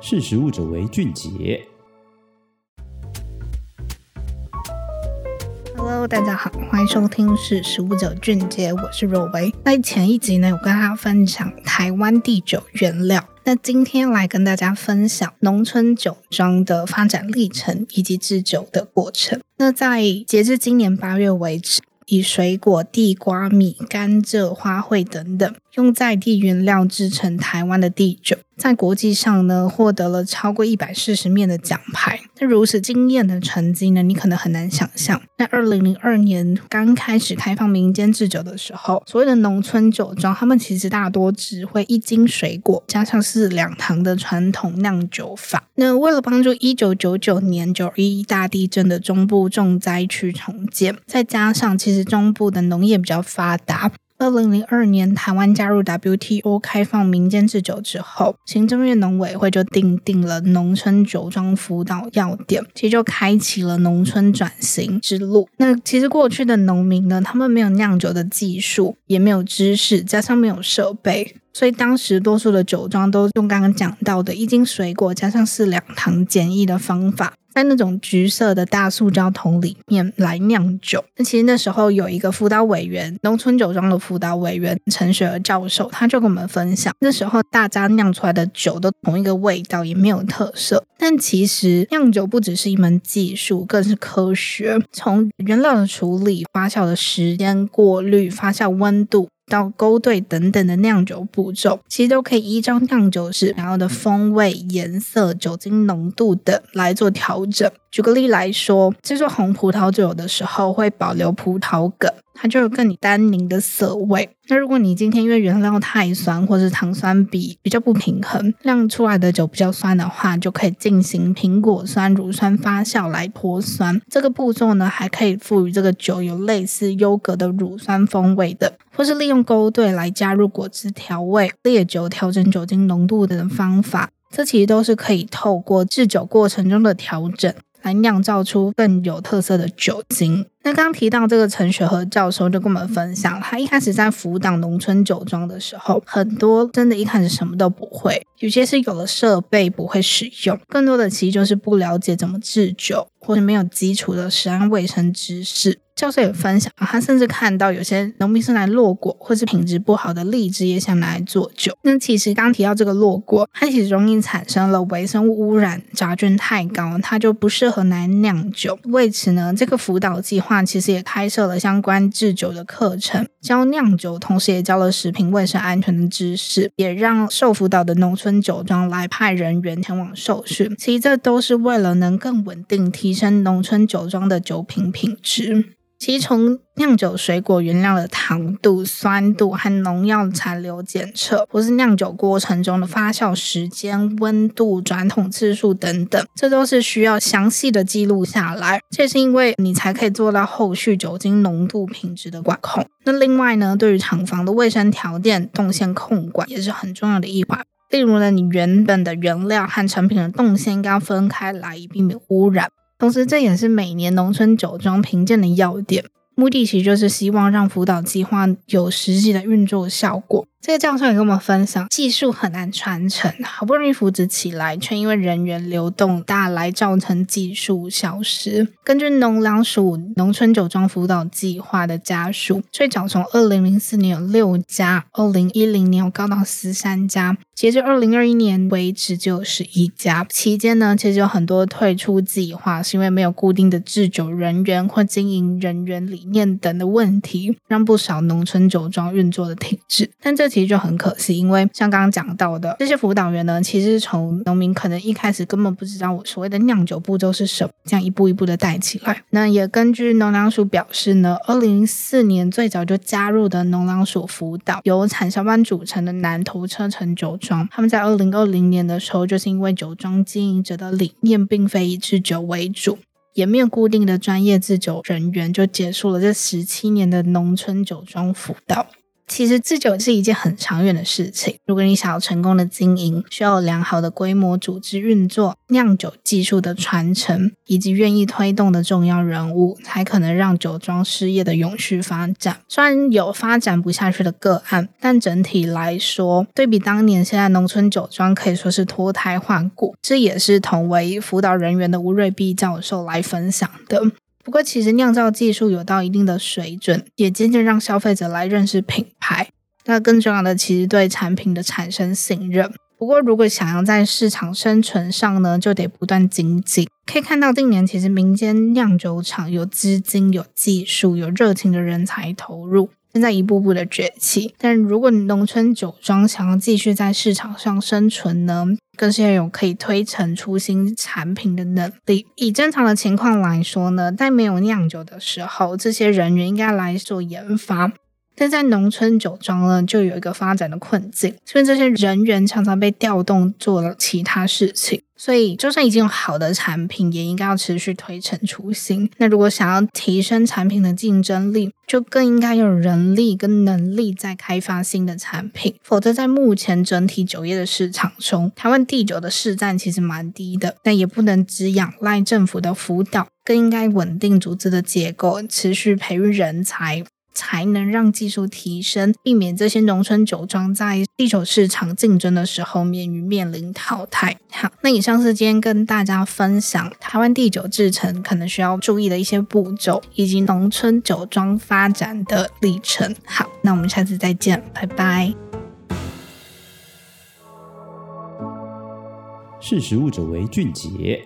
识食物者为俊杰。Hello，大家好，欢迎收听《识食物者俊杰》，我是若薇。在前一集呢，我跟大家分享台湾第九原料。那今天来跟大家分享农村酒庄的发展历程以及制酒的过程。那在截至今年八月为止，以水果、地瓜、米、甘蔗、花卉等等，用在地原料制成台湾的地酒。在国际上呢，获得了超过一百四十面的奖牌。那如此惊艳的成绩呢，你可能很难想象。在二零零二年刚开始开放民间制酒的时候，所谓的农村酒庄，他们其实大多只会一斤水果加上四两糖的传统酿酒法。那为了帮助一九九九年九一一大地震的中部重灾区重建，再加上其实中部的农业比较发达。二零零二年，台湾加入 WTO，开放民间制酒之后，行政院农委会就订定了农村酒庄辅导要点，其实就开启了农村转型之路。那其实过去的农民呢，他们没有酿酒的技术，也没有知识，加上没有设备，所以当时多数的酒庄都用刚刚讲到的一斤水果加上四两糖简易的方法。在那种橘色的大塑胶桶里面来酿酒。那其实那时候有一个辅导委员，农村酒庄的辅导委员陈雪儿教授，他就跟我们分享，那时候大家酿出来的酒都同一个味道，也没有特色。但其实酿酒不只是一门技术，更是科学。从原料的处理、发酵的时间、过滤、发酵温度。到勾兑等等的酿酒步骤，其实都可以依照酿酒师想要的风味、颜色、酒精浓度等来做调整。举个例来说，制作红葡萄酒的时候会保留葡萄梗，它就有更单宁的涩味。那如果你今天因为原料太酸，或是糖酸比比较不平衡，酿出来的酒比较酸的话，就可以进行苹果酸乳酸发酵来脱酸。这个步骤呢，还可以赋予这个酒有类似优格的乳酸风味的，或是利用勾兑来加入果汁调味、烈酒调整酒精浓度等方法。这其实都是可以透过制酒过程中的调整。来酿造出更有特色的酒精。那刚提到这个陈雪和教授就跟我们分享，他一开始在辅导农村酒庄的时候，很多真的一开始什么都不会，有些是有了设备不会使用，更多的其实就是不了解怎么制酒，或者没有基础的食安卫生知识。教授也分享，他甚至看到有些农民是来落果或是品质不好的荔枝也想来做酒。那其实刚提到这个落果，它其实容易产生了微生物污染，杂菌太高，它就不适合来酿酒。为此呢，这个辅导计划其实也开设了相关制酒的课程，教酿酒，同时也教了食品卫生安全的知识，也让受辅导的农村酒庄来派人员前往受训。其实这都是为了能更稳定提升农村酒庄的酒品品质。其实从酿酒水果原料的糖度、酸度和农药残留检测，或是酿酒过程中的发酵时间、温度、转桶次数等等，这都是需要详细的记录下来。这是因为你才可以做到后续酒精浓度品质的管控。那另外呢，对于厂房的卫生条件、动线控管也是很重要的一环。例如呢，你原本的原料和成品的动线应该要分开来，以避免污染。同时，这也是每年农村酒庄评鉴的要点，目的其实就是希望让辅导计划有实际的运作效果。这个教授也跟我们分享，技术很难传承，好不容易扶植起来，却因为人员流动大来造成技术消失。根据农粮署农村酒庄辅导计划的家数，最早从二零零四年有六家，二零一零年有高到十三家，截至二零二一年为止就有十一家。期间呢，其实有很多退出计划，是因为没有固定的制酒人员或经营人员理念等的问题，让不少农村酒庄运作的停滞。但这其实就很可惜，因为像刚刚讲到的，这些辅导员呢，其实从农民可能一开始根本不知道我所谓的酿酒步骤是什么，这样一步一步的带起来。那也根据农粮署表示呢，二零零四年最早就加入的农粮署辅导，由产销班组成的南投车城酒庄，他们在二零二零年的时候，就是因为酒庄经营者的理念并非以制酒为主，也没有固定的专业制酒人员，就结束了这十七年的农村酒庄辅导。其实制酒是一件很长远的事情。如果你想要成功的经营，需要良好的规模组织运作、酿酒技术的传承，以及愿意推动的重要人物，才可能让酒庄事业的永续发展。虽然有发展不下去的个案，但整体来说，对比当年，现在农村酒庄可以说是脱胎换骨。这也是同为辅导人员的吴瑞碧教授来分享的。不过，其实酿造技术有到一定的水准，也渐渐让消费者来认识品牌。那更重要的，其实对产品的产生信任。不过，如果想要在市场生存上呢，就得不断精进。可以看到，近年其实民间酿酒厂有资金、有技术、有热情的人才投入，正在一步步的崛起。但如果你农村酒庄想要继续在市场上生存呢，更是要有可以推陈出新产品的能力。以正常的情况来说呢，在没有酿酒的时候，这些人员应该来做研发。但在农村酒庄呢，就有一个发展的困境，所以这些人员常常被调动做了其他事情。所以，就算已经有好的产品，也应该要持续推陈出新。那如果想要提升产品的竞争力，就更应该有人力跟能力在开发新的产品。否则，在目前整体酒业的市场中，台湾地酒的市占其实蛮低的。但也不能只仰赖政府的辅导，更应该稳定组织的结构，持续培育人才。才能让技术提升，避免这些农村酒庄在地酒市场竞争的时候免于面临淘汰。好，那以上是今天跟大家分享台湾地酒制程可能需要注意的一些步骤，以及农村酒庄发展的历程。好，那我们下次再见，拜拜。识食物者为俊杰。